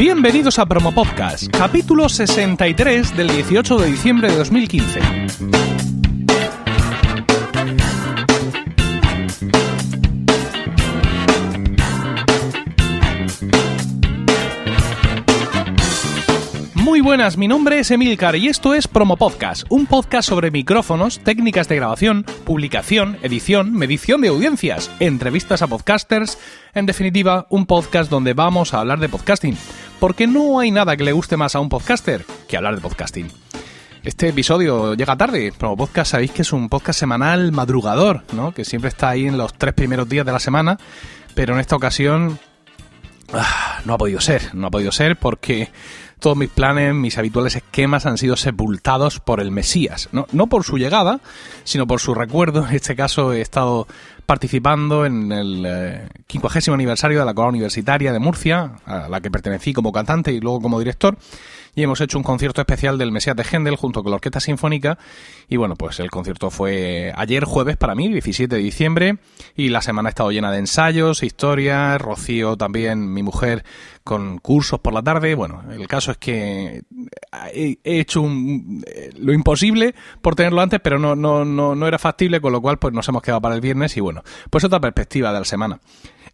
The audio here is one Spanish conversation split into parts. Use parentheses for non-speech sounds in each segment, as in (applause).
Bienvenidos a Promo Podcast, capítulo 63 del 18 de diciembre de 2015. Muy buenas, mi nombre es Emilcar y esto es Promo Podcast, un podcast sobre micrófonos, técnicas de grabación, publicación, edición, medición de audiencias, entrevistas a podcasters, en definitiva, un podcast donde vamos a hablar de podcasting, porque no hay nada que le guste más a un podcaster que hablar de podcasting. Este episodio llega tarde. Promo Podcast sabéis que es un podcast semanal madrugador, ¿no? Que siempre está ahí en los tres primeros días de la semana, pero en esta ocasión ah, no ha podido ser, no ha podido ser porque todos mis planes, mis habituales esquemas han sido sepultados por el Mesías. No, no por su llegada, sino por su recuerdo. En este caso he estado participando en el eh, 50 aniversario de la Cola Universitaria de Murcia, a la que pertenecí como cantante y luego como director y hemos hecho un concierto especial del Mesías de Händel junto con la Orquesta Sinfónica y bueno, pues el concierto fue ayer jueves para mí, 17 de diciembre y la semana ha estado llena de ensayos, historias, Rocío también, mi mujer, con cursos por la tarde. Bueno, el caso es que he hecho un, lo imposible por tenerlo antes, pero no, no, no, no era factible, con lo cual pues nos hemos quedado para el viernes y bueno, pues otra perspectiva de la semana.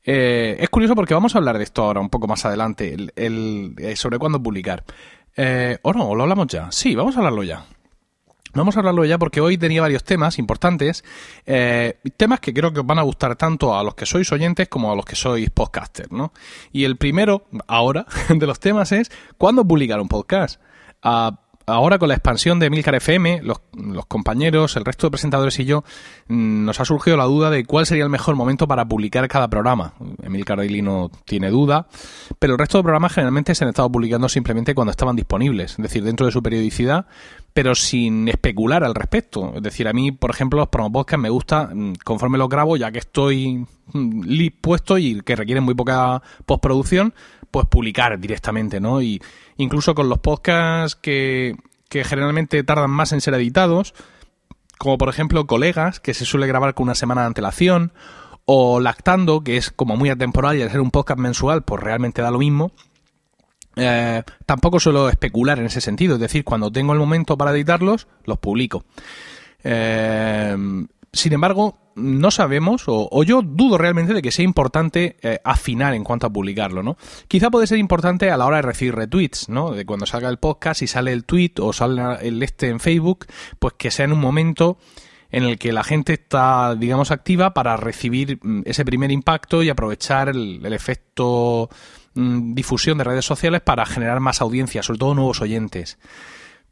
Eh, es curioso porque vamos a hablar de esto ahora un poco más adelante, el, el, eh, sobre cuándo publicar. Eh, ¿O no? ¿O lo hablamos ya? Sí, vamos a hablarlo ya. Vamos a hablarlo ya porque hoy tenía varios temas importantes, eh, temas que creo que os van a gustar tanto a los que sois oyentes como a los que sois podcasters, ¿no? Y el primero, ahora, (laughs) de los temas es ¿cuándo publicar un podcast? Ah, ahora con la expansión de Milcar FM, los, los, compañeros, el resto de presentadores y yo, mm, nos ha surgido la duda de cuál sería el mejor momento para publicar cada programa. Emilcar Daily no tiene duda, pero el resto de programas generalmente se han estado publicando simplemente cuando estaban disponibles, es decir, dentro de su periodicidad, pero sin especular al respecto. Es decir, a mí, por ejemplo, los promo podcasts me gusta mm, conforme los grabo, ya que estoy mm, puesto y que requieren muy poca postproducción, pues publicar directamente, ¿no? Y incluso con los podcasts que, que generalmente tardan más en ser editados, como por ejemplo Colegas, que se suele grabar con una semana de antelación, o Lactando, que es como muy atemporal y al ser un podcast mensual, pues realmente da lo mismo. Eh, tampoco suelo especular en ese sentido, es decir, cuando tengo el momento para editarlos, los publico. Eh, sin embargo, no sabemos, o, o, yo dudo realmente de que sea importante eh, afinar en cuanto a publicarlo, ¿no? Quizá puede ser importante a la hora de recibir retweets, ¿no? De cuando salga el podcast y sale el tweet o sale el este en Facebook, pues que sea en un momento en el que la gente está, digamos, activa para recibir mm, ese primer impacto y aprovechar el, el efecto mm, difusión de redes sociales para generar más audiencia, sobre todo nuevos oyentes.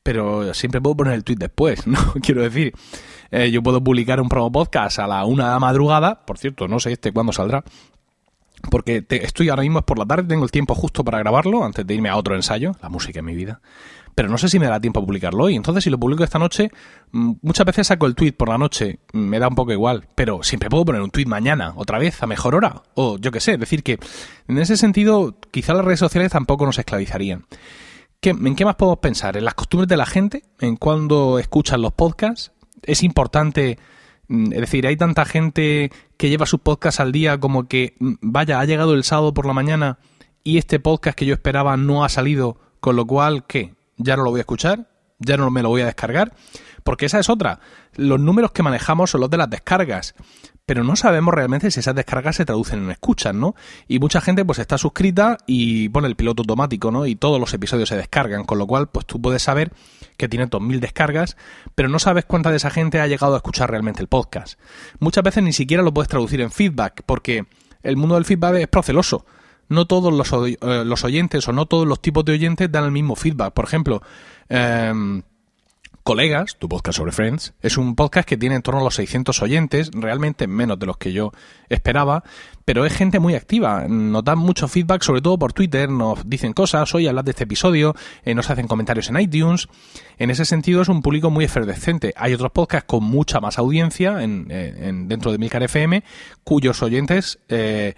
Pero siempre puedo poner el tweet después, (laughs) ¿no? Quiero decir, eh, yo puedo publicar un promo podcast a la una de la madrugada, por cierto, no sé este cuándo saldrá, porque te, estoy ahora mismo es por la tarde, tengo el tiempo justo para grabarlo antes de irme a otro ensayo, la música en mi vida. Pero no sé si me da tiempo a publicarlo hoy. Entonces, si lo publico esta noche, mm, muchas veces saco el tweet por la noche, mm, me da un poco igual. Pero siempre puedo poner un tweet mañana, otra vez, a mejor hora. O yo qué sé. Decir, que en ese sentido, quizá las redes sociales tampoco nos esclavizarían. ¿Qué, ¿En qué más podemos pensar? ¿En las costumbres de la gente? ¿En cuándo escuchan los podcasts? es importante, mm, es decir, hay tanta gente que lleva sus podcasts al día como que, mm, vaya, ha llegado el sábado por la mañana y este podcast que yo esperaba no ha salido, con lo cual, ¿qué? ¿Ya no lo voy a escuchar? ¿Ya no me lo voy a descargar? Porque esa es otra. Los números que manejamos son los de las descargas pero no sabemos realmente si esas descargas se traducen en escuchas, ¿no? Y mucha gente pues está suscrita y pone el piloto automático, ¿no? Y todos los episodios se descargan, con lo cual pues tú puedes saber que tiene 2.000 descargas, pero no sabes cuánta de esa gente ha llegado a escuchar realmente el podcast. Muchas veces ni siquiera lo puedes traducir en feedback, porque el mundo del feedback es proceloso. No todos los, eh, los oyentes o no todos los tipos de oyentes dan el mismo feedback. Por ejemplo, eh, Colegas, tu podcast sobre Friends, es un podcast que tiene en torno a los 600 oyentes, realmente menos de los que yo esperaba, pero es gente muy activa. Nos dan mucho feedback, sobre todo por Twitter, nos dicen cosas, hoy hablas de este episodio, eh, nos hacen comentarios en iTunes. En ese sentido es un público muy efervescente. Hay otros podcasts con mucha más audiencia en, en, dentro de Milcar FM, cuyos oyentes... Eh,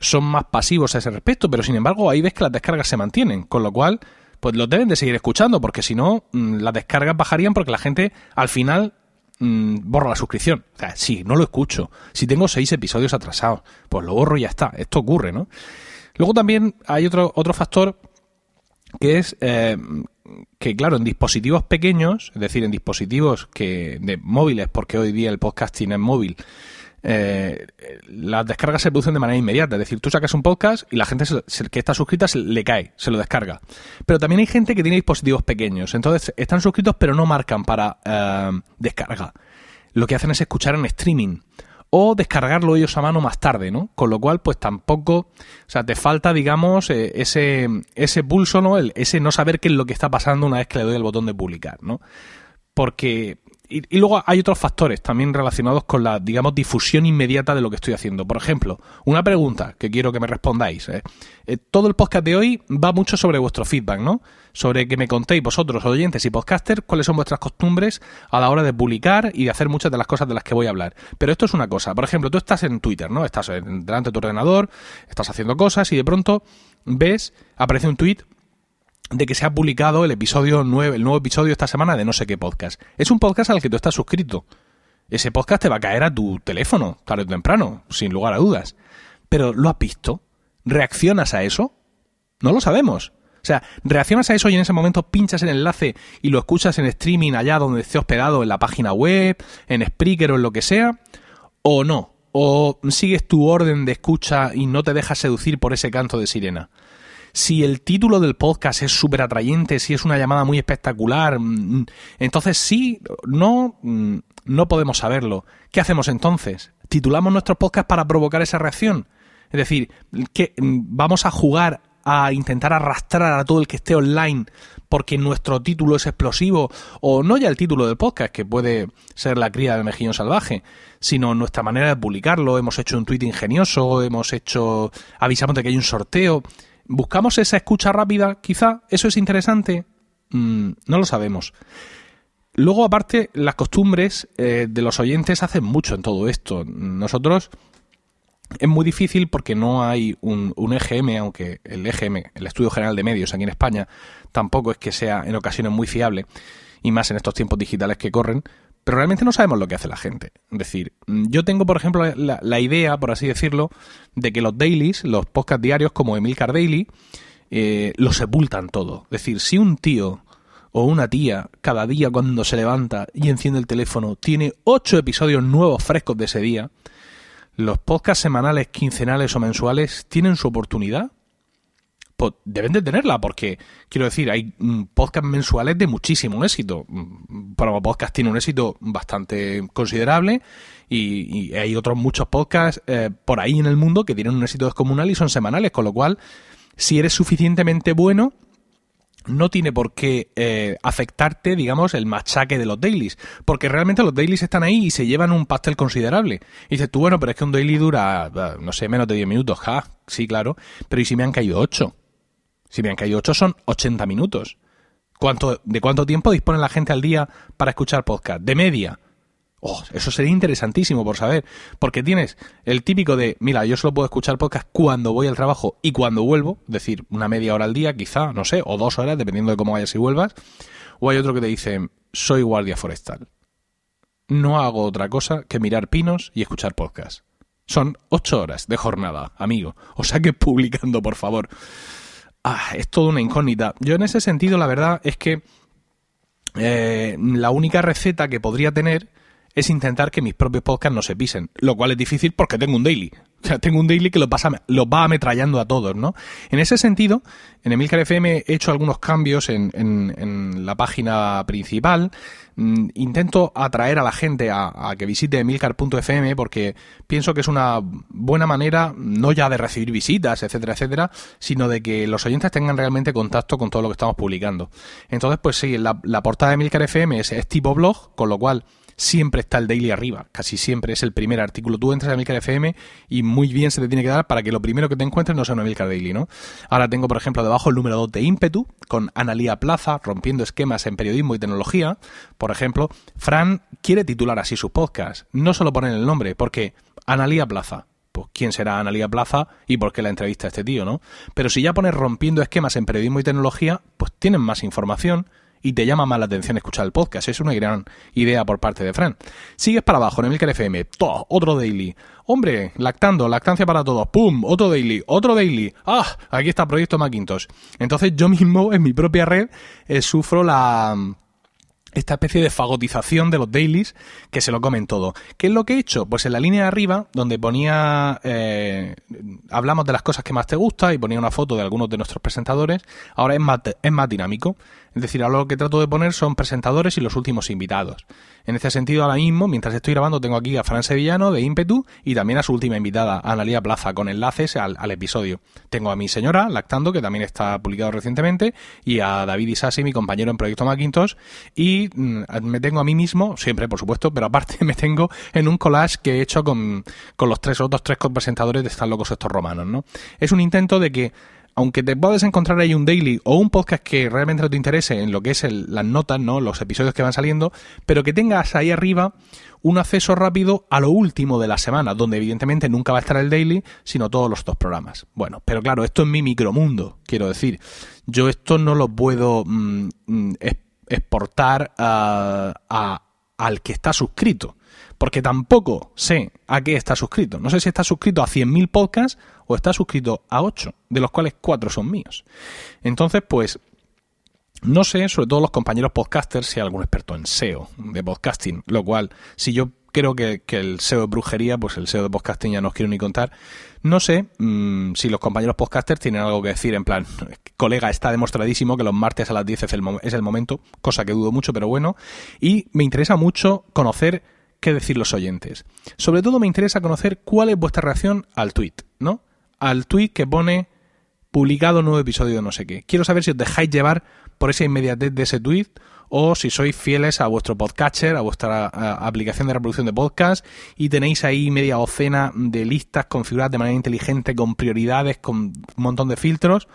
son más pasivos a ese respecto, pero sin embargo ahí ves que las descargas se mantienen, con lo cual pues los deben de seguir escuchando, porque si no, mm, las descargas bajarían porque la gente al final mmm, borra la suscripción. O sea, sí, no lo escucho. Si tengo seis episodios atrasados, pues lo borro y ya está. Esto ocurre, ¿no? Luego también hay otro, otro factor que es eh, que, claro, en dispositivos pequeños, es decir, en dispositivos que de móviles, porque hoy día el podcasting es móvil, eh, las descargas se producen de manera inmediata. Es decir, tú sacas un podcast y la gente que está suscrita se, le cae, se lo descarga. Pero también hay gente que tiene dispositivos pequeños. Entonces, están suscritos pero no marcan para eh, descarga. Lo que hacen es escuchar en streaming o descargarlo ellos a mano más tarde, ¿no? Con lo cual, pues tampoco, o sea, te falta, digamos, eh, ese, ese pulso, ¿no? El, ese no saber qué es lo que está pasando una vez que le doy el botón de publicar, ¿no? Porque y, luego hay otros factores también relacionados con la, digamos, difusión inmediata de lo que estoy haciendo. Por ejemplo, una pregunta que quiero que me respondáis. ¿eh? Eh, todo el podcast de hoy va mucho sobre vuestro feedback, ¿no? Sobre que me contéis vosotros, oyentes y podcasters, cuáles son vuestras costumbres a la hora de publicar y de hacer muchas de las cosas de las que voy a hablar. Pero esto es una cosa. Por ejemplo, tú estás en Twitter, ¿no? Estás delante de tu ordenador, estás haciendo cosas y de pronto ves, aparece un tweet de que se ha publicado el episodio 9, el nuevo episodio esta semana de no sé qué podcast. Es un podcast al que tú estás suscrito. Ese podcast te va a caer a tu teléfono, tarde o temprano, sin lugar a dudas. Pero ¿lo has visto? ¿Reaccionas a eso? No lo sabemos. O sea, reaccionas a eso y en ese momento pinchas el enlace y lo escuchas en streaming allá donde esté hospedado, en la página web, en Spreaker o en lo que sea, o no. O sigues tu orden de escucha y no te dejas seducir por ese canto de sirena si el título del podcast es súper atrayente, si es una llamada muy espectacular, mm, entonces sí, no, mm, no podemos saberlo. ¿Qué hacemos entonces? ¿Titulamos nuestros podcasts para provocar esa reacción? Es decir, que mm, vamos a jugar a intentar arrastrar a todo el que esté online porque nuestro título es explosivo, o no ya el título del podcast, que puede ser la cría del mejillón salvaje, sino nuestra manera de publicarlo, hemos hecho un tweet ingenioso, hemos hecho, avisamos de que hay un sorteo, ¿Buscamos esa escucha rápida? Quizá. ¿Eso es interesante? Mm, no lo sabemos. Luego, aparte, las costumbres eh, de los oyentes hacen mucho en todo esto. Nosotros es muy difícil porque no hay un, un, EGM, aunque el EGM, el Estudio General de Medios aquí en España, tampoco es que sea en ocasiones muy fiable, y más en estos tiempos digitales que corren, pero realmente no sabemos lo que hace la gente. Es decir, yo tengo, por ejemplo, la, idea, por así decirlo, de que los dailies, los podcast diarios como Emilcar Daily, eh, lo sepultan todo. Es decir, si un tío o una tía cada día cuando se levanta y enciende el teléfono tiene ocho episodios nuevos frescos de ese día, los podcasts semanales, quincenales o mensuales tienen su oportunidad pues deben de tenerla, porque quiero decir, hay mm, podcasts mensuales de muchísimo éxito. Mm, Promo Podcast tiene un éxito bastante considerable y, hay otros muchos podcasts eh, por ahí en el mundo que tienen un éxito descomunal y son semanales, con lo cual, si eres suficientemente bueno, no tiene por qué eh, afectarte, digamos, el machaque de los dailies, porque realmente los dailies están ahí y se llevan un pastel considerable. Y dices tú, bueno, pero es que un daily dura, no sé, menos de 10 minutos, ja, sí, claro, pero ¿y si me han caído 8? Si me han caído 8 son 80 minutos. ¿Cuánto, ¿De cuánto tiempo dispone la gente al día para escuchar podcast? De media. Oh, eso sería interesantísimo por saber. Porque tienes el típico de, mira, yo solo puedo escuchar podcast cuando voy al trabajo y cuando vuelvo, es decir, una media hora al día, quizá, no sé, o dos horas, dependiendo de cómo vayas y vuelvas. O hay otro que te dice, soy guardia forestal. No hago otra cosa que mirar pinos y escuchar podcast. Son ocho horas de jornada, amigo. O sea que publicando, por favor. Ah, es toda una incógnita. Yo en ese sentido, la verdad es que eh, la única receta que podría tener es intentar que mis propios podcasts no se pisen, lo cual es difícil porque tengo un daily. (laughs) O sea, tengo un daily que los, va ametrallando a todos, ¿no? En ese sentido, en Emilcar FM he hecho algunos cambios en, en, la página principal. Mm, intento atraer a la gente a, que visite emilcar.fm porque pienso que es una buena manera, no ya de recibir visitas, etcétera, etcétera, sino de que los oyentes tengan realmente contacto con todo lo que estamos publicando. Entonces, pues sí, la, portada de Emilcar FM es tipo blog, con lo cual siempre está el daily arriba, casi siempre es el primer artículo. Tú entras a Milcar FM y muy bien se te tiene que dar para que lo primero que te encuentres no sea una Milcar Daily, ¿no? Ahora tengo, por ejemplo, debajo el número 2 de ímpetu, con Analía Plaza, rompiendo esquemas en periodismo y tecnología. Por ejemplo, Fran quiere titular así su podcast, no solo poner el nombre, porque Analía Plaza, pues quién será Analía Plaza y por qué la entrevista a este tío, ¿no? Pero si ya pones rompiendo esquemas en periodismo y tecnología, pues tienen más información y te llama más la atención escuchar el podcast. Es una gran idea por parte de Fran. Sigues para abajo en Emilcar FM, todo, otro daily, Hombre, lactando, lactancia para todos. ¡Pum! Otro daily, otro daily. ¡Ah! Aquí está Proyecto Macintosh. Entonces yo mismo en mi propia red eh, sufro la esta especie de fagotización de los dailies que se lo comen todo. ¿Qué es lo que he hecho? Pues en la línea de arriba, donde ponía, eh, hablamos de las cosas que más te gusta y ponía una foto de algunos de nuestros presentadores, ahora es más, es más dinámico. Es decir, ahora lo que trato de poner son presentadores y los últimos invitados. En este sentido, ahora mismo, mientras estoy grabando, tengo aquí a Fran Sevillano de Ímpetu y también a su última invitada, Analia Plaza, con enlaces al, episodio. Tengo a mi señora, Lactando, que también está publicado recientemente, y a David Isasi, mi compañero en Proyecto Macintosh, y mm, me tengo a mí mismo, siempre, por supuesto, pero aparte (laughs) me tengo en un collage que he hecho con, con los tres otros tres presentadores de Están locos estos romanos, ¿no? Es un intento de que aunque te puedes encontrar ahí un daily o un podcast que realmente no te interese en lo que es las notas, ¿no? Los episodios que van saliendo, pero que tengas ahí arriba un acceso rápido a lo último de la semana, donde evidentemente nunca va a estar el daily, sino todos los dos programas. Bueno, pero claro, esto es mi micromundo, quiero decir. Yo esto no lo puedo mm, mm, exportar al que está suscrito porque tampoco sé a qué está suscrito. No sé si está suscrito a 100.000 podcasts o está suscrito a 8, de los cuales 4 son míos. Entonces, pues, no sé, sobre todo los compañeros podcasters, si hay algún experto en SEO de podcasting, lo cual, si yo creo que, el SEO es brujería, pues el SEO de podcasting ya no os quiero ni contar. No sé mm, si los compañeros podcasters tienen algo que decir, en plan, (laughs) colega, está demostradísimo que los martes a las 10 es el, es el momento, cosa que dudo mucho, pero bueno. Y me interesa mucho conocer qué decir los oyentes. Sobre todo me interesa conocer cuál es vuestra reacción al tweet, ¿no? Al tweet que pone publicado nuevo episodio de no sé qué. Quiero saber si os dejáis llevar por esa inmediatez de ese tweet o si sois fieles a vuestro podcatcher, a vuestra aplicación de reproducción de podcast y tenéis ahí media docena de listas configuradas de manera inteligente con prioridades, con un montón de filtros.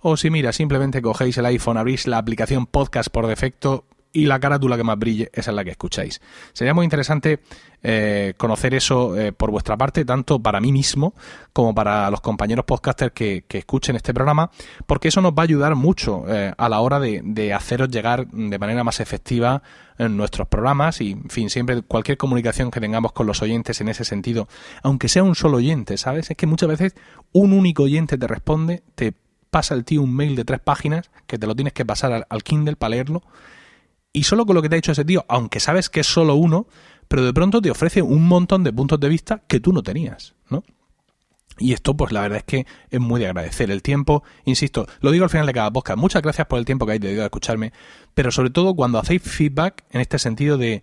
O si mira, simplemente cogéis el iPhone, abrís la aplicación podcast por defecto y la carátula que más brille, esa es la que escucháis. Sería muy interesante eh, conocer eso eh, por vuestra parte, tanto para mí mismo como para los compañeros podcasters que, escuchen este programa, porque eso nos va a ayudar mucho eh, a la hora de, de, haceros llegar de manera más efectiva en nuestros programas y, en fin, siempre cualquier comunicación que tengamos con los oyentes en ese sentido, aunque sea un solo oyente, ¿sabes? Es que muchas veces un único oyente te responde, te pasa el tío un mail de tres páginas que te lo tienes que pasar al Kindle para leerlo y solo con lo que te ha dicho ese tío, aunque sabes que es solo uno, pero de pronto te ofrece un montón de puntos de vista que tú no tenías, ¿no? Y esto, pues la verdad es que es muy de agradecer. El tiempo, insisto, lo digo al final de cada podcast. Muchas gracias por el tiempo que habéis dedicado a escucharme, pero sobre todo cuando hacéis feedback en este sentido de,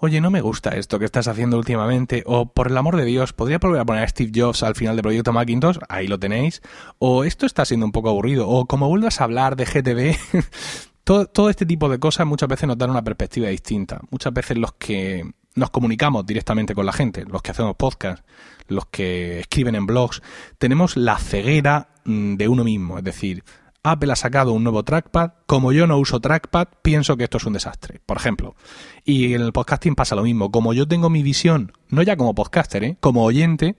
oye, no me gusta esto que estás haciendo últimamente, o por el amor de Dios, podría volver a poner a Steve Jobs al final del proyecto Macintosh, ahí lo tenéis, o esto está siendo un poco aburrido, o como vuelvas a hablar de GTV, (laughs) Todo, este tipo de cosas muchas veces nos dan una perspectiva distinta. Muchas veces los que nos comunicamos directamente con la gente, los que hacemos podcast, los que escriben en blogs, tenemos la ceguera mm, de uno mismo. Es decir, Apple ha sacado un nuevo trackpad, como yo no uso trackpad, pienso que esto es un desastre, por ejemplo. Y en el podcasting pasa lo mismo. Como yo tengo mi visión, no ya como podcaster, ¿eh? como oyente,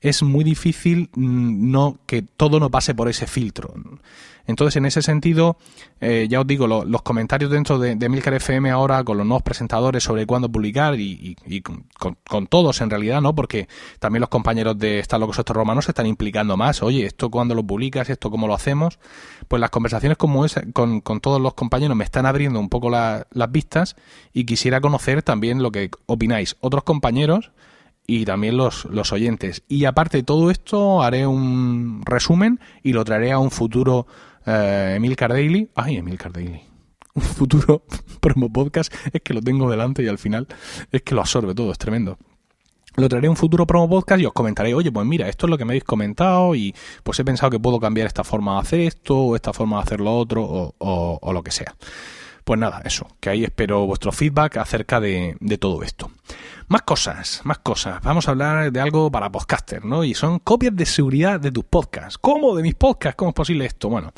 es muy difícil mm, no que todo no pase por ese filtro. Entonces, en ese sentido, eh, ya os digo, los comentarios dentro de, de, Milcar FM ahora con los nuevos presentadores sobre cuándo publicar y, con, todos en realidad, ¿no? Porque también los compañeros de Están locos estos romanos se están implicando más. Oye, ¿esto cuándo lo publicas? ¿Esto cómo lo hacemos? Pues las conversaciones como esa con, todos los compañeros me están abriendo un poco las vistas y quisiera conocer también lo que opináis otros compañeros y también los, los oyentes. Y aparte de todo esto, haré un resumen y lo traeré a un futuro eh, Emil Daily. Ay, Emil Daily. (laughs) Un futuro (laughs) promo podcast. Es que lo tengo delante y al final es que lo absorbe todo, es tremendo. Lo traeré un futuro promo podcast y os comentaré, oye, pues mira, esto es lo que me habéis comentado y pues he pensado que puedo cambiar esta forma de hacer esto o esta forma de hacer lo otro o, o, lo que sea. Pues nada, eso, que ahí espero vuestro feedback acerca de, de todo esto. Más cosas, más cosas. Vamos a hablar de algo para podcaster, ¿no? Y son copias de seguridad de tus podcasts. ¿Cómo? ¿De mis podcasts? ¿Cómo es posible esto? Bueno,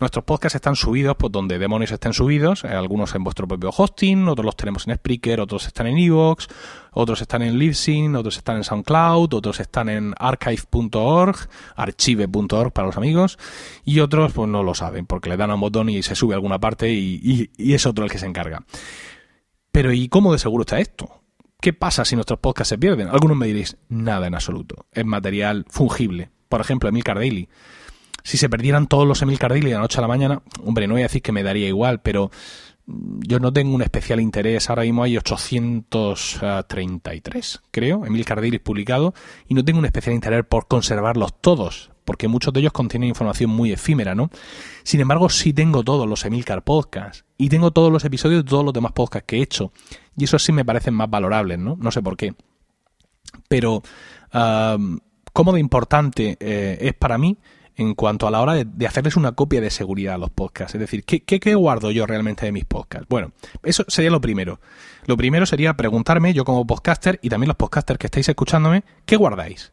nuestros podcasts están subidos por donde demonios estén subidos. Eh, algunos en vuestro propio hosting, otros los tenemos en Spreaker, otros están en Evox, otros están en Libsyn, otros están en SoundCloud, otros están en archive.org, archive.org para los amigos, y otros pues no lo saben porque le dan a un botón y se sube a alguna parte y es otro el que se encarga. Pero ¿y cómo de seguro está esto? ¿Qué pasa si nuestros podcasts se pierden? Algunos me diréis, nada en absoluto. Es material fungible. Por ejemplo, Emilcar Daily. Si se perdieran todos los Emilcar Daily de la noche a la mañana, hombre, no voy a decir que me daría igual, pero yo no tengo un especial interés. Ahora mismo hay 833, creo, Emil Daily publicado, y no tengo un especial interés por conservarlos todos, porque muchos de ellos contienen información muy efímera, ¿no? Sin embargo, sí tengo todos los Emilcar Podcasts y tengo todos los episodios de todos los demás podcasts que he hecho, y eso sí me parecen más valorables, ¿no? No sé por qué. Pero, ¿cómo de importante eh, es para mí en cuanto a la hora de, hacerles una copia de seguridad a los podcasts. Es decir, ¿qué, ¿qué, guardo yo realmente de mis podcasts? Bueno, eso sería lo primero. Lo primero sería preguntarme, yo como podcaster y también los podcasters que estáis escuchándome, ¿qué guardáis?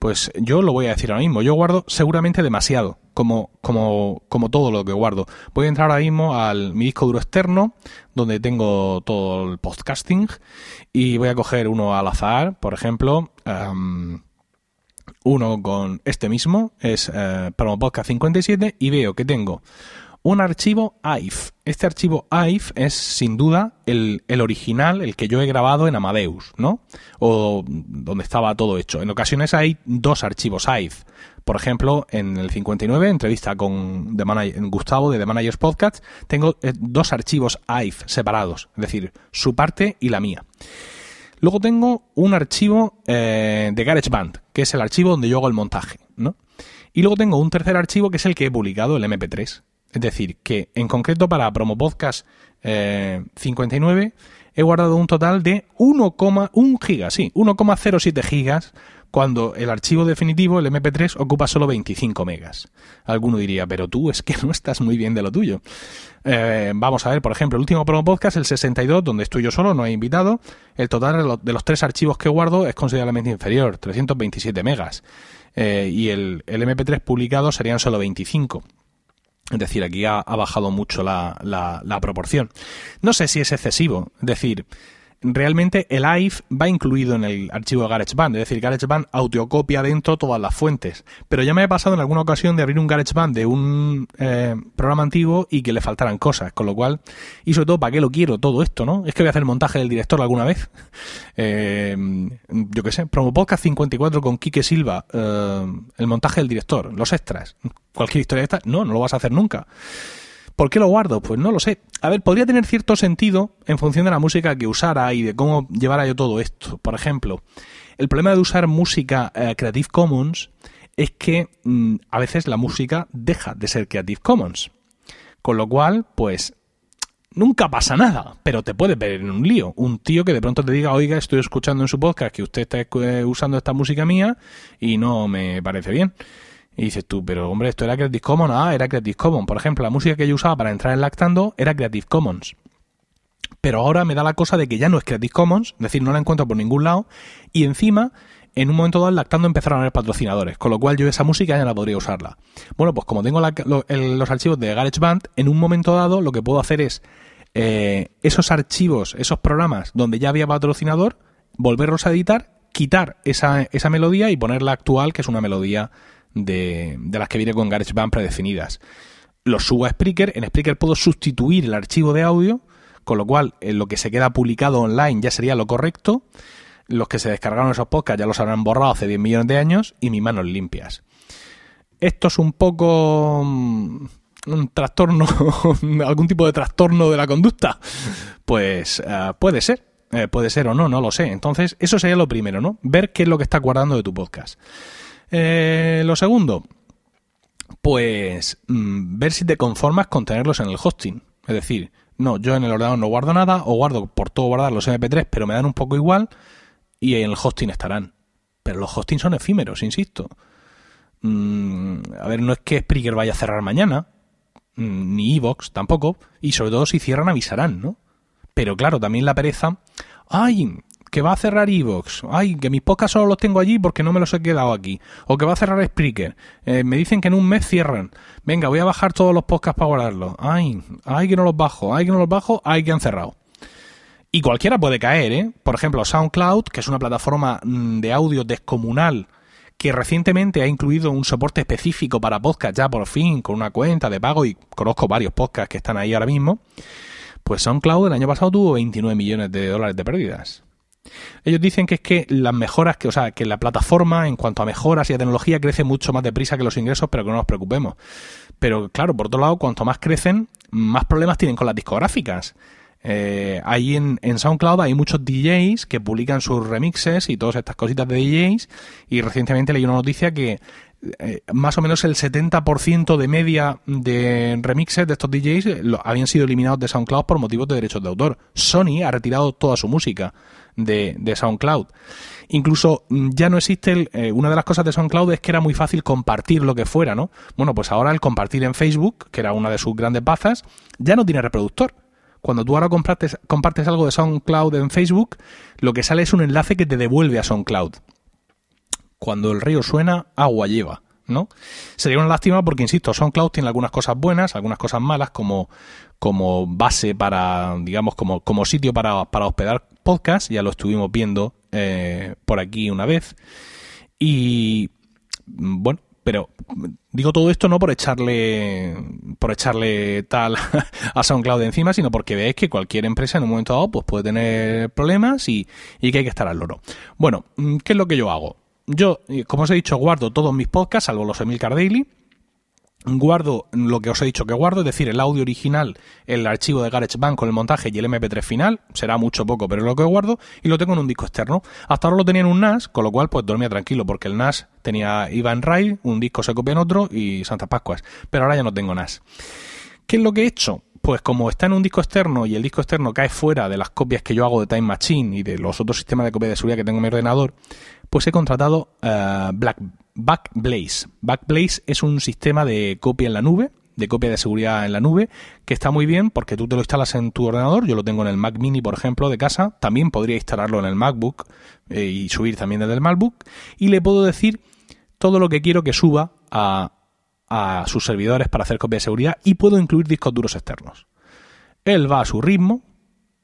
Pues yo lo voy a decir ahora mismo. Yo guardo seguramente demasiado, como, como, como todo lo que guardo. Voy a entrar ahora mismo al mi disco duro externo, donde tengo todo el podcasting, y voy a coger uno al azar, por ejemplo uno con este mismo, es eh, Podcast 57, y veo que tengo un archivo AIF. Este archivo AIF es sin duda el, original, el que yo he grabado en Amadeus, ¿no? O donde estaba todo hecho. En ocasiones hay dos archivos AIF. Por ejemplo, en el 59, entrevista con Gustavo de The Managers Podcast, tengo eh, dos archivos AIF separados, es decir, su parte y la mía. Luego tengo un archivo eh, de GarageBand, que es el archivo donde yo hago el montaje, ¿no? Y luego tengo un tercer archivo que es el que he publicado, el MP3. Es decir, que en concreto para Promo Podcast 59 eh, he guardado un total de 1,1 gigas, sí, 1,07 gigas cuando el archivo definitivo, el MP3, ocupa solo 25 megas. Alguno diría, pero tú es que no estás muy bien de lo tuyo. Eh, vamos a ver, por ejemplo, el último promo podcast, el 62, donde estoy yo solo, no he invitado, el total de los tres archivos que guardo es considerablemente inferior, 327 megas. Eh, y el, MP3 publicado serían solo 25. Es decir, aquí ha, bajado mucho la, la proporción. No sé si es excesivo. Es decir, realmente el AIF va incluido en el archivo de GarageBand, es decir, GarageBand autocopia dentro todas las fuentes. Pero ya me ha pasado en alguna ocasión de abrir un GarageBand de un eh, programa antiguo y que le faltaran cosas, con lo cual, y sobre todo, ¿para qué lo quiero todo esto, no? Es que voy a hacer el montaje del director alguna vez. (laughs) Eh, yo qué sé, Promo Podcast 54 con Quique Silva, eh, el montaje del director, los extras, cualquier historia de esta, no, no lo vas a hacer nunca. ¿Por qué lo guardo? Pues no lo sé. A ver, podría tener cierto sentido en función de la música que usara y de cómo llevara yo todo esto. Por ejemplo, el problema de usar música eh, Creative Commons es que mm, a veces la música deja de ser Creative Commons. Con lo cual, pues nunca pasa nada, pero te puede ver en un lío. Un tío que de pronto te diga, oiga, estoy escuchando en su podcast que usted está eh, usando esta música mía y no me parece bien. Y dices tú, pero hombre, esto era Creative Commons. Ah, era Creative Commons. Por ejemplo, la música que yo usaba para entrar en Lactando era Creative Commons. Pero ahora me da la cosa de que ya no es Creative Commons, es decir, no la encuentro por ningún lado. Y encima, en un momento dado, en Lactando empezaron a haber patrocinadores, con lo cual yo esa música ya no podría usarla. Bueno, pues como tengo los archivos de GarageBand, en un momento dado lo que puedo hacer es eh, esos archivos, esos programas donde ya había patrocinador, volverlos a editar, quitar esa, esa melodía y ponerla actual, que es una melodía de, las que viene con GarageBand predefinidas. Lo subo a Spreaker, en Spreaker puedo sustituir el archivo de audio, con lo cual en lo que se queda publicado online ya sería lo correcto. Los que se descargaron esos podcasts ya los habrán borrado hace 10 millones de años y mis manos limpias. Esto es un poco mm, un trastorno, (laughs) algún tipo de trastorno de la conducta. Pues eh, puede ser, eh, puede ser o no, no lo sé. Entonces, eso sería lo primero, ¿no? Ver qué es lo que está guardando de tu podcast. Eh, lo segundo, pues mm, ver si te conformas con tenerlos en el hosting. Es decir, no, yo en el ordenador no guardo nada, o guardo por todo guardar los MP3, pero me dan un poco igual, y en el hosting estarán. Pero los hostings son efímeros, insisto. Mm, a ver, no es que Spreaker vaya a cerrar mañana, mm, ni Evox tampoco, y sobre todo si cierran avisarán, ¿no? Pero claro, también la pereza. ¡Ay! Que va a cerrar Evox. Ay, que mis podcasts solo los tengo allí porque no me los he quedado aquí. O que va a cerrar Spreaker. Eh, me dicen que en un mes cierran. Venga, voy a bajar todos los podcasts para guardarlos. Ay, ay que no los bajo, ay que no los bajo, ay que han cerrado. Y cualquiera puede caer, ¿eh? Por ejemplo, SoundCloud, que es una plataforma mm, de audio descomunal que recientemente ha incluido un soporte específico para podcast ya por fin, con una cuenta de pago, y conozco varios podcasts que están ahí ahora mismo, pues SoundCloud el año pasado tuvo 29 millones de dólares de pérdidas. Ellos dicen que es que las mejoras, que, o sea, que la plataforma en cuanto a mejoras y a tecnología crece mucho más deprisa que los ingresos, pero que no nos preocupemos. Pero claro, por otro lado, cuanto más crecen, más problemas tienen con las discográficas. Eh, ahí en, SoundCloud hay muchos DJs que publican sus remixes y todas estas cositas de DJs y recientemente leí una noticia que eh, más o menos el 70% de media de remixes de estos DJs habían sido eliminados de SoundCloud por motivos de derechos de autor. Sony ha retirado toda su música de, SoundCloud. Incluso mm, ya no existe, eh, una de las cosas de SoundCloud es que era muy fácil compartir lo que fuera, ¿no? Bueno, pues ahora el compartir en Facebook, que era una de sus grandes bazas, ya no tiene reproductor. Cuando tú ahora compartes, compartes algo de SoundCloud en Facebook, lo que sale es un enlace que te devuelve a SoundCloud cuando el río suena, agua lleva. ¿No? Sería una lástima porque, insisto, SoundCloud tiene algunas cosas buenas, algunas cosas malas, como, como base para, digamos, como, como sitio para, para hospedar podcasts, ya lo estuvimos viendo eh, por aquí una vez. Y bueno, pero digo todo esto no por echarle por echarle tal (laughs) a SoundCloud encima, sino porque veis que cualquier empresa en un momento dado pues puede tener problemas y, y que hay que estar al loro. Bueno, ¿qué es lo que yo hago? Yo, como os he dicho, guardo todos mis podcasts, salvo los Emilcar Daily. Guardo lo que os he dicho que guardo, es decir, el audio original, el archivo de GarageBand con el montaje y el MP3 final, será mucho poco, pero es lo que guardo, y lo tengo en un disco externo. Hasta ahora lo tenía en un NAS, con lo cual pues dormía tranquilo, porque el NAS tenía iba en RAID, un disco se copia en otro y Santa Pascuas, pero ahora ya no tengo NAS. ¿Qué es lo que he hecho? Pues como está en un disco externo y el disco externo cae fuera de las copias que yo hago de Time Machine y de los otros sistemas de copia de seguridad que tengo en mi ordenador, pues he contratado uh, Black, Backblaze. Backblaze es un sistema de copia en la nube, de copia de seguridad en la nube, que está muy bien porque tú te lo instalas en tu ordenador, yo lo tengo en el Mac mini, por ejemplo, de casa, también podría instalarlo en el MacBook eh, y subir también desde el MacBook, y le puedo decir todo lo que quiero que suba a sus servidores para hacer copia de seguridad y puedo incluir discos duros externos. Él va a su ritmo,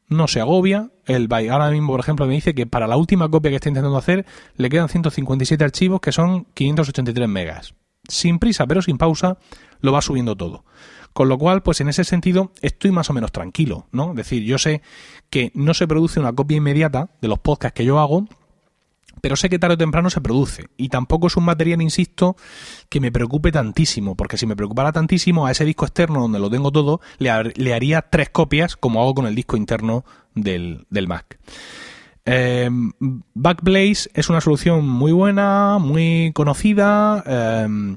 no se agobia. El ahora mismo, por ejemplo, me dice que para la última copia que está intentando hacer le quedan 157 archivos que son 583 megas. Sin prisa, pero sin pausa, lo va subiendo todo. Con lo cual, pues en ese sentido estoy más o menos tranquilo, ¿no? Es decir, yo sé que no se produce una copia inmediata de los podcasts que yo hago, pero sé que tarde o temprano se produce. Y tampoco es un material, insisto, que me preocupe tantísimo, porque si me preocupara tantísimo, a ese disco externo donde lo tengo todo, le, haría tres copias, como hago con el disco interno del, Mac. Eh, Backblaze es una solución muy buena, muy conocida. Eh,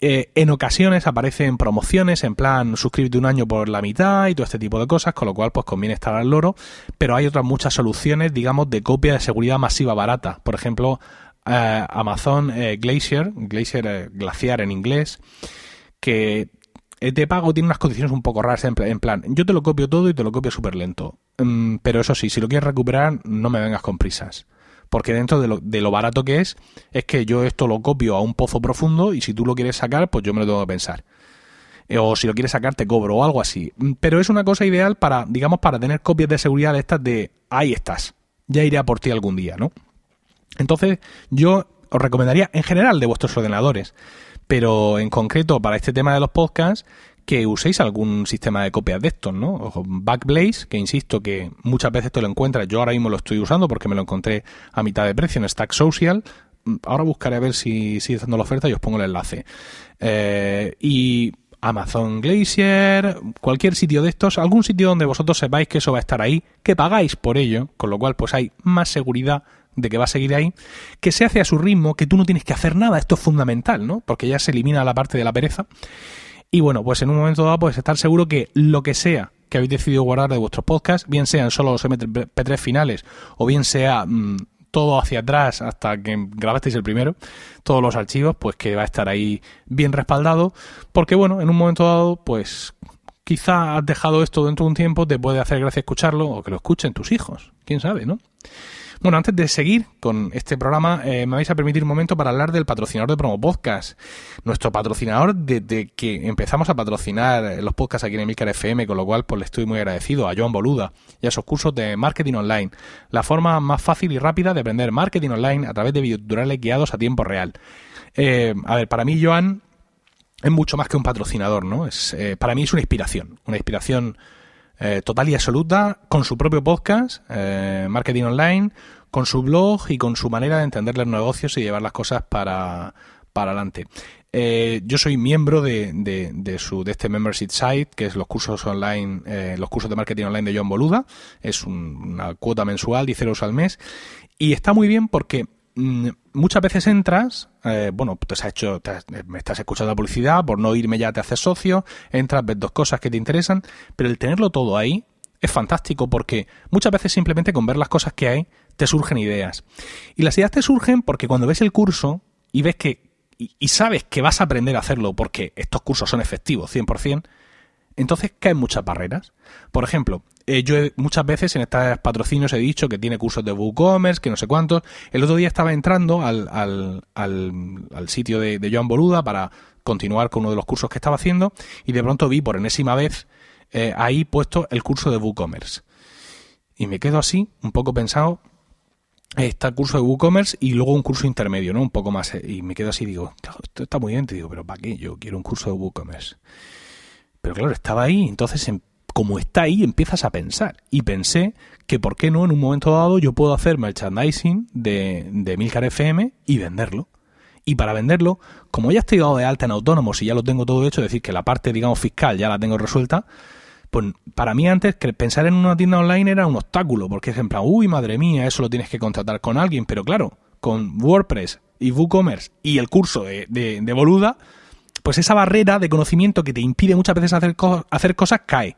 eh, en ocasiones aparecen promociones en plan suscríbete un año por la mitad y todo este tipo de cosas, con lo cual pues conviene estar al loro, pero hay otras muchas soluciones, digamos, de copia de seguridad masiva barata. Por ejemplo, eh, Amazon eh, Glacier, Glacier glaciar en inglés, que te pago tiene unas condiciones un poco raras en, plan, yo te lo copio todo y te lo copio súper lento. Mm, pero eso sí, si lo quieres recuperar, no me vengas con prisas porque dentro de lo, de lo barato que es, es que yo esto lo copio a un pozo profundo y si tú lo quieres sacar, pues yo me lo tengo que pensar. Eh, o si lo quieres sacar, te cobro o algo así. Mm, pero es una cosa ideal para, digamos, para tener copias de seguridad de estas de ahí estás. Ya iré a por ti algún día, ¿no? Entonces, yo os recomendaría en general de vuestros ordenadores, pero en concreto para este tema de los podcasts, que uséis algún sistema de copias de estos, ¿no? Backblaze, que insisto que muchas veces te lo encuentras, yo ahora mismo lo estoy usando porque me lo encontré a mitad de precio en Stack Social. Ahora buscaré a ver si sigue haciendo la oferta y os pongo el enlace. Eh, y Amazon Glacier, cualquier sitio de estos, algún sitio donde vosotros sepáis que eso va a estar ahí, que pagáis por ello, con lo cual pues hay más seguridad de que va a seguir ahí, que se hace a su ritmo, que tú no tienes que hacer nada, esto es fundamental, ¿no? Porque ya se elimina la parte de la pereza y bueno, pues en un momento dado puedes estar seguro que lo que sea que habéis decidido guardar de vuestros podcasts, bien sean solo los MP3 finales o bien sea mm, todo hacia atrás hasta que grabasteis el primero, todos los archivos, pues que va a estar ahí bien respaldado, porque bueno, en un momento dado, pues quizá has dejado esto dentro de un tiempo, te puede hacer gracia escucharlo o que lo escuchen tus hijos, quién sabe, ¿no? Bueno, antes de seguir con este programa, eh, me vais a permitir un momento para hablar del patrocinador de Promo Podcast. Nuestro patrocinador desde que empezamos a patrocinar los podcasts aquí en Emilcar FM, con lo cual pues le estoy muy agradecido a Joan Boluda y a sus cursos de marketing online. La forma más fácil y rápida de aprender marketing online a través de videotutoriales guiados a tiempo real. Eh, a ver, para mí Joan es mucho más que un patrocinador, ¿no? Es, eh, para mí es una inspiración, una inspiración eh, total y absoluta con su propio podcast, eh, Marketing Online, con su blog y con su manera de entender los negocios y llevar las cosas para, para adelante. Eh, yo soy miembro de, de, su, de este membership site, que es los cursos online, eh, los cursos de marketing online de John Boluda. Es una cuota mensual, 10 euros al mes. Y está muy bien porque muchas veces entras, eh, bueno, te has hecho, me estás escuchando la publicidad, por no irme ya te haces socio, entras, ves dos cosas que te interesan, pero el tenerlo todo ahí es fantástico porque muchas veces simplemente con ver las cosas que hay te surgen ideas. Y las ideas te surgen porque cuando ves el curso y ves que y, sabes que vas a aprender a hacerlo porque estos cursos son efectivos 100%, entonces caen muchas barreras. Por ejemplo, eh, yo muchas veces en estos patrocinios he dicho que tiene cursos de WooCommerce, que no sé cuántos. El otro día estaba entrando al, al, al, sitio de, Joan Boluda para continuar con uno de los cursos que estaba haciendo y de pronto vi por enésima vez eh, ahí puesto el curso de WooCommerce. Y me quedo así, un poco pensado, está el curso de WooCommerce y luego un curso intermedio, ¿no? Un poco más. Eh, y me quedo así, digo, esto está muy bien, te digo, pero ¿para qué? Yo quiero un curso de WooCommerce. Pero claro, estaba ahí, entonces em, como está ahí, empiezas a pensar. Y pensé que, ¿por qué no? En un momento dado yo puedo hacer merchandising de, de Milcar FM y venderlo. Y para venderlo, como ya estoy dado de alta en autónomos y ya lo tengo todo hecho, es decir, que la parte, digamos, fiscal ya la tengo resuelta, pues para mí antes que pensar en una tienda online era un obstáculo, porque es en plan, uy, madre mía, eso lo tienes que contratar con alguien, pero claro, con WordPress y WooCommerce y el curso de, de, Boluda, pues esa barrera de conocimiento que te impide muchas veces hacer, hacer cosas cae.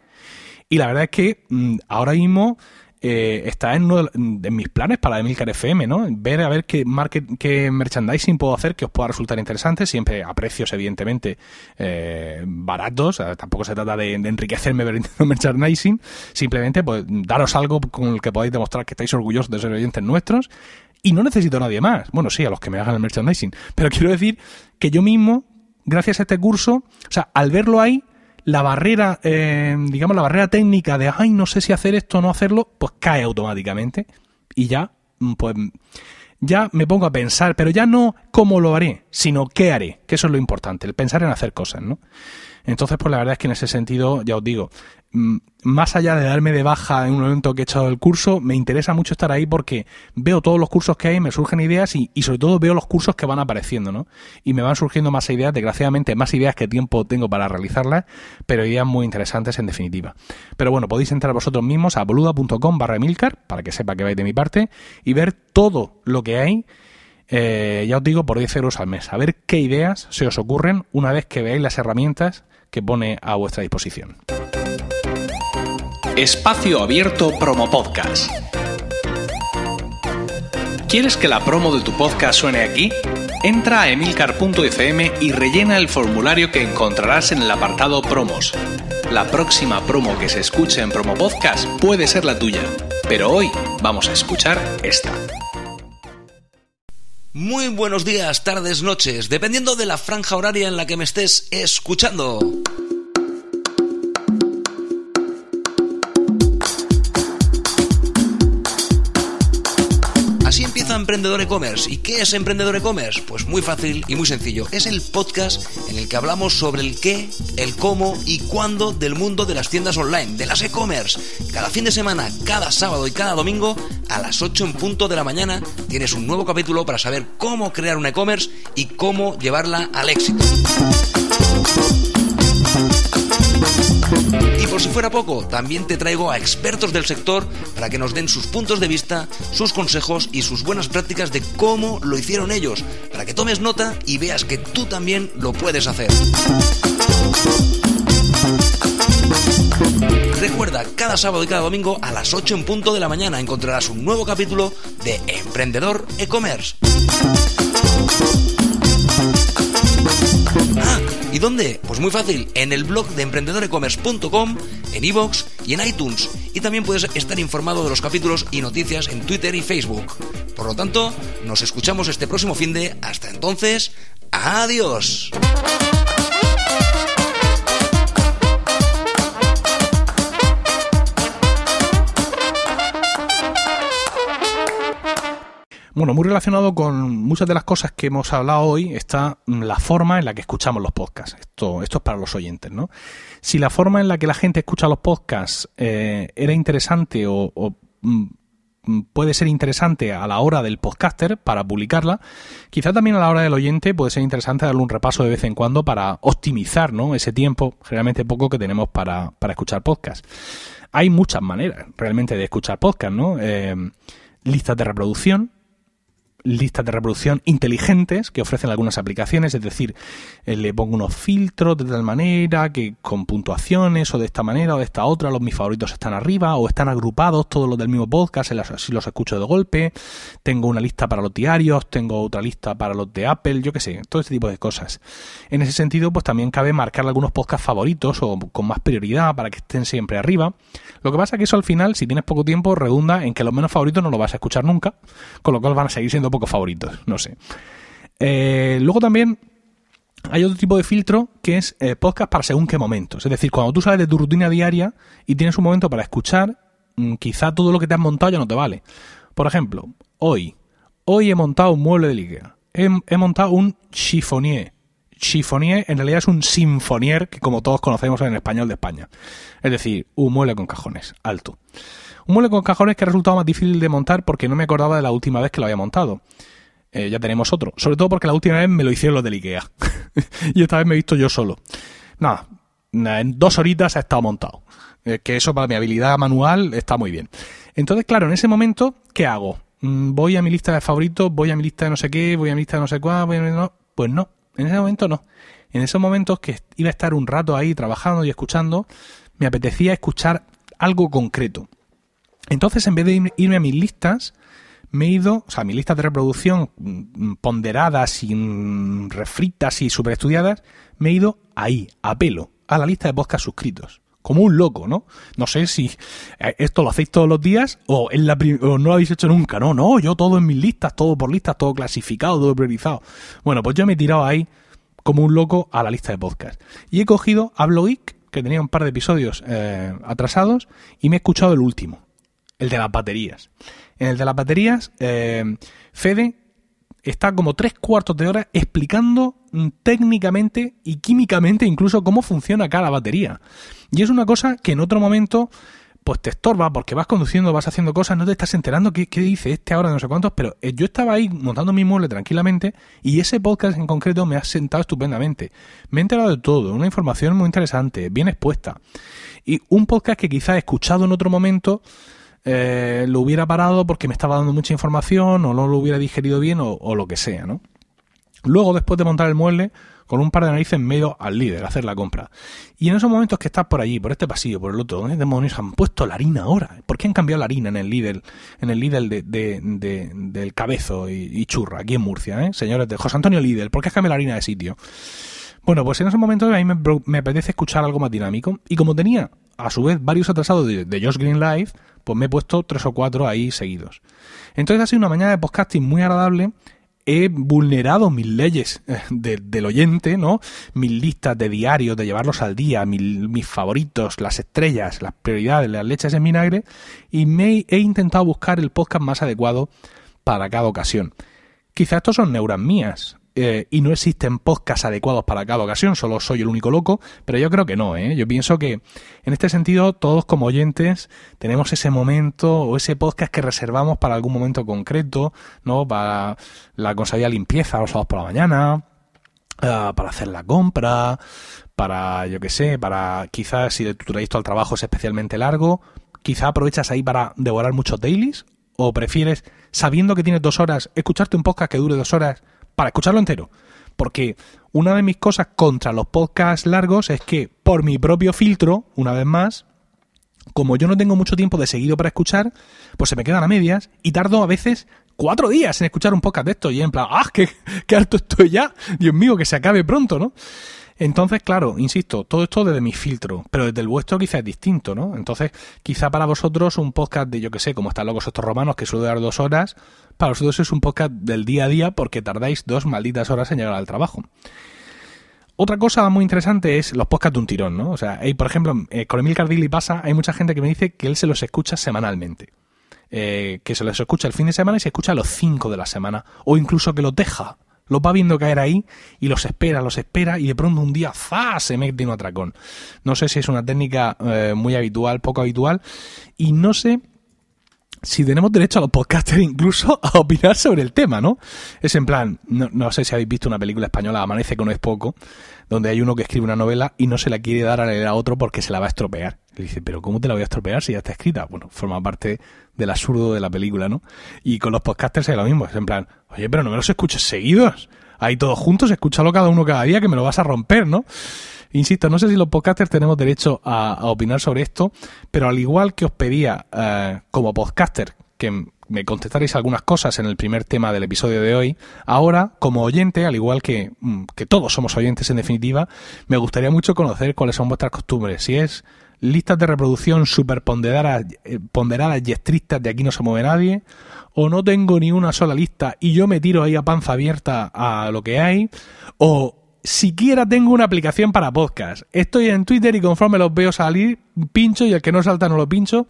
Y la verdad es que mm, ahora mismo eh, está en uno de, mis planes para Emilcar FM, ¿no? Ver a ver qué, market, qué merchandising puedo hacer que os pueda resultar interesante, siempre a precios, evidentemente, eh, baratos. tampoco se trata de, enriquecerme vendiendo (laughs) merchandising, simplemente pues daros algo con el que podáis demostrar que estáis orgullosos de ser oyentes nuestros. Y no necesito a nadie más. Bueno, sí, a los que me hagan el merchandising. Pero quiero decir que yo mismo, gracias a este curso, o sea, al verlo ahí, la barrera, eh, digamos, la barrera técnica de, ay, no sé si hacer esto o no hacerlo, pues cae automáticamente. Y ya, mm, pues, ya me pongo a pensar, pero ya no cómo lo haré, sino qué haré, que eso es lo importante, el pensar en hacer cosas, ¿no? Entonces, pues la verdad es que en ese sentido, ya os digo, Mm, más allá de darme de baja en un momento que he echado el curso, me interesa mucho estar ahí porque veo todos los cursos que hay, me surgen ideas y, sobre todo veo los cursos que van apareciendo, ¿no? Y me van surgiendo más ideas, desgraciadamente más ideas que tiempo tengo para realizarlas, pero ideas muy interesantes en definitiva. Pero bueno, podéis entrar vosotros mismos a boluda.com barra milcar para que sepa que vais de mi parte y ver todo lo que hay. Eh, ya os digo, por 10 euros al mes. A ver qué ideas se os ocurren una vez que veáis las herramientas que pone a vuestra disposición. Espacio Abierto Promo Podcast. ¿Quieres que la promo de tu podcast suene aquí? Entra a emilcar.fm y rellena el formulario que encontrarás en el apartado Promos. La próxima promo que se escuche en Promo Podcast puede ser la tuya, pero hoy vamos a escuchar esta. Muy buenos días, tardes, noches, dependiendo de la franja horaria en la que me estés escuchando. Emprendedor E-Commerce. ¿Y qué es Emprendedor E-Commerce? Pues muy fácil y muy sencillo. Es el podcast en el que hablamos sobre el qué, el cómo y cuándo del mundo de las tiendas online, de las e-commerce. Cada fin de semana, cada sábado y cada domingo, a las 8 en punto de la mañana, tienes un nuevo capítulo para saber cómo crear un e-commerce y cómo llevarla al éxito. Si fuera poco, también te traigo a expertos del sector para que nos den sus puntos de vista, sus consejos y sus buenas prácticas de cómo lo hicieron ellos, para que tomes nota y veas que tú también lo puedes hacer. Recuerda, cada sábado y cada domingo a las 8 en punto de la mañana encontrarás un nuevo capítulo de Emprendedor E-Commerce. ¿Y dónde? Pues muy fácil, en el blog de emprendedorecommerce.com, en iVoox y en iTunes. Y también puedes estar informado de los capítulos y noticias en Twitter y Facebook. Por lo tanto, nos escuchamos este próximo fin de. Hasta entonces, adiós. Bueno, muy relacionado con muchas de las cosas que hemos hablado hoy está la forma en la que escuchamos los podcasts. Esto, esto es para los oyentes, ¿no? Si la forma en la que la gente escucha los podcasts eh, era interesante o, mm, puede ser interesante a la hora del podcaster para publicarla, quizá también a la hora del oyente puede ser interesante darle un repaso de vez en cuando para optimizar ¿no? ese tiempo, generalmente poco, que tenemos para, para escuchar podcast. Hay muchas maneras realmente de escuchar podcast, ¿no? Eh, listas de reproducción, listas de reproducción inteligentes que ofrecen algunas aplicaciones, es decir, eh, le pongo unos filtros de tal manera que con puntuaciones o de esta manera o de esta otra los mis favoritos están arriba o están agrupados todos los del mismo podcast, si los escucho de golpe, tengo una lista para los diarios, tengo otra lista para los de Apple, yo qué sé, todo este tipo de cosas. En ese sentido, pues también cabe marcar algunos podcasts favoritos o con más prioridad para que estén siempre arriba. Lo que pasa es que eso al final, si tienes poco tiempo, redunda en que los menos favoritos no los vas a escuchar nunca, con lo cual van a seguir siendo pocos favoritos, no sé. Eh, luego también hay otro tipo de filtro que es eh, podcast para según qué momentos. Es decir, cuando tú sales de tu rutina diaria y tienes un momento para escuchar, mm, quizá todo lo que te has montado ya no te vale. Por ejemplo, hoy, hoy he montado un mueble de Ikea. He, montado un chiffonier. Chiffonier en realidad es un sinfonier que como todos conocemos en español de España. Es decir, un mueble con cajones, alto. Un mueble con cajones que ha resultado más difícil de montar porque no me acordaba de la última vez que lo había montado. Eh, ya tenemos otro. Sobre todo porque la última vez me lo hicieron los del Ikea. (laughs) y esta vez me he visto yo solo. Nada, en dos horitas ha estado montado. Eh, que eso para mi habilidad manual está muy bien. Entonces, claro, en ese momento, ¿qué hago? Mm, voy a mi lista de favoritos, voy a mi lista de no sé qué, voy a mi lista de no sé cuál, voy a no. Pues no, en ese momento no. En esos momentos que iba a estar un rato ahí trabajando y escuchando, me apetecía escuchar algo concreto. Entonces, en vez de irme a mis listas, me he ido, o sea, mis listas de reproducción mm, ponderadas, sin refritas y super estudiadas, me he ido ahí, a pelo, a la lista de podcast suscritos. Como un loco, ¿no? No sé si eh, esto lo hacéis todos los días o, en la o no lo habéis hecho nunca. No, no, yo todo en mis listas, todo por listas, todo clasificado, todo priorizado. Bueno, pues yo me he tirado ahí como un loco a la lista de podcast. Y he cogido a Blogik, que tenía un par de episodios eh, atrasados, y me he escuchado el último el de las baterías. En el de las baterías, eh, Fede está como tres cuartos de hora explicando técnicamente y químicamente incluso cómo funciona cada batería. Y es una cosa que en otro momento pues te estorba porque vas conduciendo, vas haciendo cosas, no te estás enterando qué, dice este ahora, no sé cuántos, pero eh, yo estaba ahí montando mi mueble tranquilamente y ese podcast en concreto me ha sentado estupendamente. Me he enterado de todo, una información muy interesante, bien expuesta. Y un podcast que quizá he escuchado en otro momento eh, lo hubiera parado porque me estaba dando mucha información o no lo hubiera digerido bien o, lo que sea, ¿no? Luego, después de montar el mueble, con un par de narices medio al líder, hacer la compra. Y en esos momentos que estás por allí, por este pasillo, por el otro, ¿dónde demonios han puesto la harina ahora? ¿Por qué han cambiado la harina en el líder, en el líder de, del cabezo y, churra, aquí en Murcia, ¿eh? Señores de José Antonio Líder, ¿por qué has cambiado la harina de sitio? Bueno, pues en esos momentos a mí me, me apetece escuchar algo más dinámico. Y como tenía, a su vez, varios atrasados de, de Josh Green Live, pues me he puesto tres o cuatro ahí seguidos. Entonces ha sido una mañana de podcasting muy agradable. He vulnerado mis leyes eh, del oyente, ¿no? Mis listas de diarios, de llevarlos al día, mis, favoritos, las estrellas, las prioridades, las leches en vinagre, y me he intentado buscar el podcast más adecuado para cada ocasión. Quizás estos son neuras mías, eh, y no existen podcasts adecuados para cada ocasión, solo soy el único loco, pero yo creo que no, ¿eh? Yo pienso que en este sentido todos como oyentes tenemos ese momento o ese podcast que reservamos para algún momento concreto, ¿no? Para la consabida limpieza los sábados por la mañana, eh, para hacer la compra, para, yo qué sé, para quizás si tu trayecto al trabajo es especialmente largo, quizá aprovechas ahí para devorar muchos dailies, o prefieres, sabiendo que tienes dos horas, escucharte un podcast que dure dos horas para escucharlo entero. Porque una de mis cosas contra los podcasts largos es que por mi propio filtro, una vez más, como yo no tengo mucho tiempo de seguido para escuchar, pues se me quedan a medias y tardo a veces cuatro días en escuchar un podcast de esto y en plan, ¡ah, qué, qué estoy ya! Dios mío, que se acabe pronto, ¿no? Entonces, claro, insisto, todo esto desde mi filtro, pero desde el vuestro quizá es distinto, ¿no? Entonces, quizá para vosotros un podcast de, yo que sé, como están locos estos romanos, que suele dar dos horas, para vosotros es un podcast del día a día porque tardáis dos malditas horas en llegar al trabajo. Otra cosa muy interesante es los podcasts de un tirón, ¿no? O sea, hay, por ejemplo, eh, con Emil Cardilli pasa, hay mucha gente que me dice que él se los escucha semanalmente. eh, que se los escucha el fin de semana y se escucha los cinco de la semana, o incluso que los deja, los va viendo caer ahí y los espera, los espera y de pronto un día ¡fa! se mete en un atracón. No sé si es una técnica eh, muy habitual, poco habitual, y no sé si tenemos derecho a los podcasters incluso a opinar sobre el tema, ¿no? Es en plan, no, no, sé si habéis visto una película española, Amanece que no es poco, donde hay uno que escribe una novela y no se la quiere dar a leer a otro porque se la va a estropear. Le dice, pero ¿cómo te la voy a estropear si ya está escrita? Bueno, forma parte del absurdo de la película, ¿no? Y con los podcasters es lo mismo, es en plan, oye, pero no me los escuches seguidos. Ahí todos juntos, escúchalo cada uno cada día que me lo vas a romper, ¿no? Insisto, no sé si los podcasters tenemos derecho a, opinar sobre esto, pero al igual que os pedía eh, como podcaster que me contestaréis algunas cosas en el primer tema del episodio de hoy, ahora, como oyente, al igual que, mm, que todos somos oyentes en definitiva, me gustaría mucho conocer cuáles son vuestras costumbres. Si es listas de reproducción super ponderadas, eh, ponderadas y estrictas de aquí no se mueve nadie, o no tengo ni una sola lista y yo me tiro ahí a panza abierta a lo que hay, o siquiera tengo una aplicación para podcast. Estoy en Twitter y conforme los veo salir, pincho y el que no salta no lo pincho.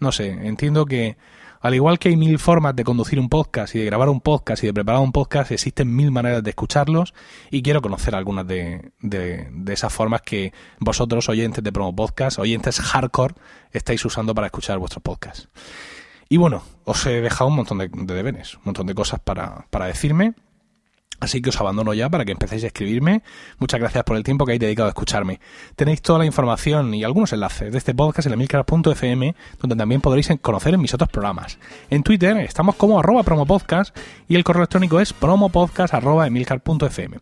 No sé, entiendo que al igual que hay mil formas de conducir un podcast y de grabar un podcast y de preparar un podcast, existen mil maneras de escucharlos y quiero conocer algunas de, de, esas formas que vosotros, oyentes de Promo Podcast, oyentes hardcore, estáis usando para escuchar vuestros podcasts. Y bueno, os he dejado un montón de, de deberes, un montón de cosas para, para decirme Así que os abandono ya para que empecéis a escribirme. Muchas gracias por el tiempo que habéis dedicado a escucharme. Tenéis toda la información y algunos enlaces de este podcast en emilcar.fm, donde también podréis conocer mis otros programas. En Twitter estamos como arroba promopodcast y el correo electrónico es promopodcast.emilcar.fm.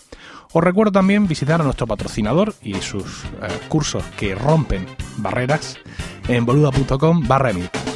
Os recuerdo también visitar a nuestro patrocinador y sus eh, cursos que rompen barreras en boluda.com barra emilcar.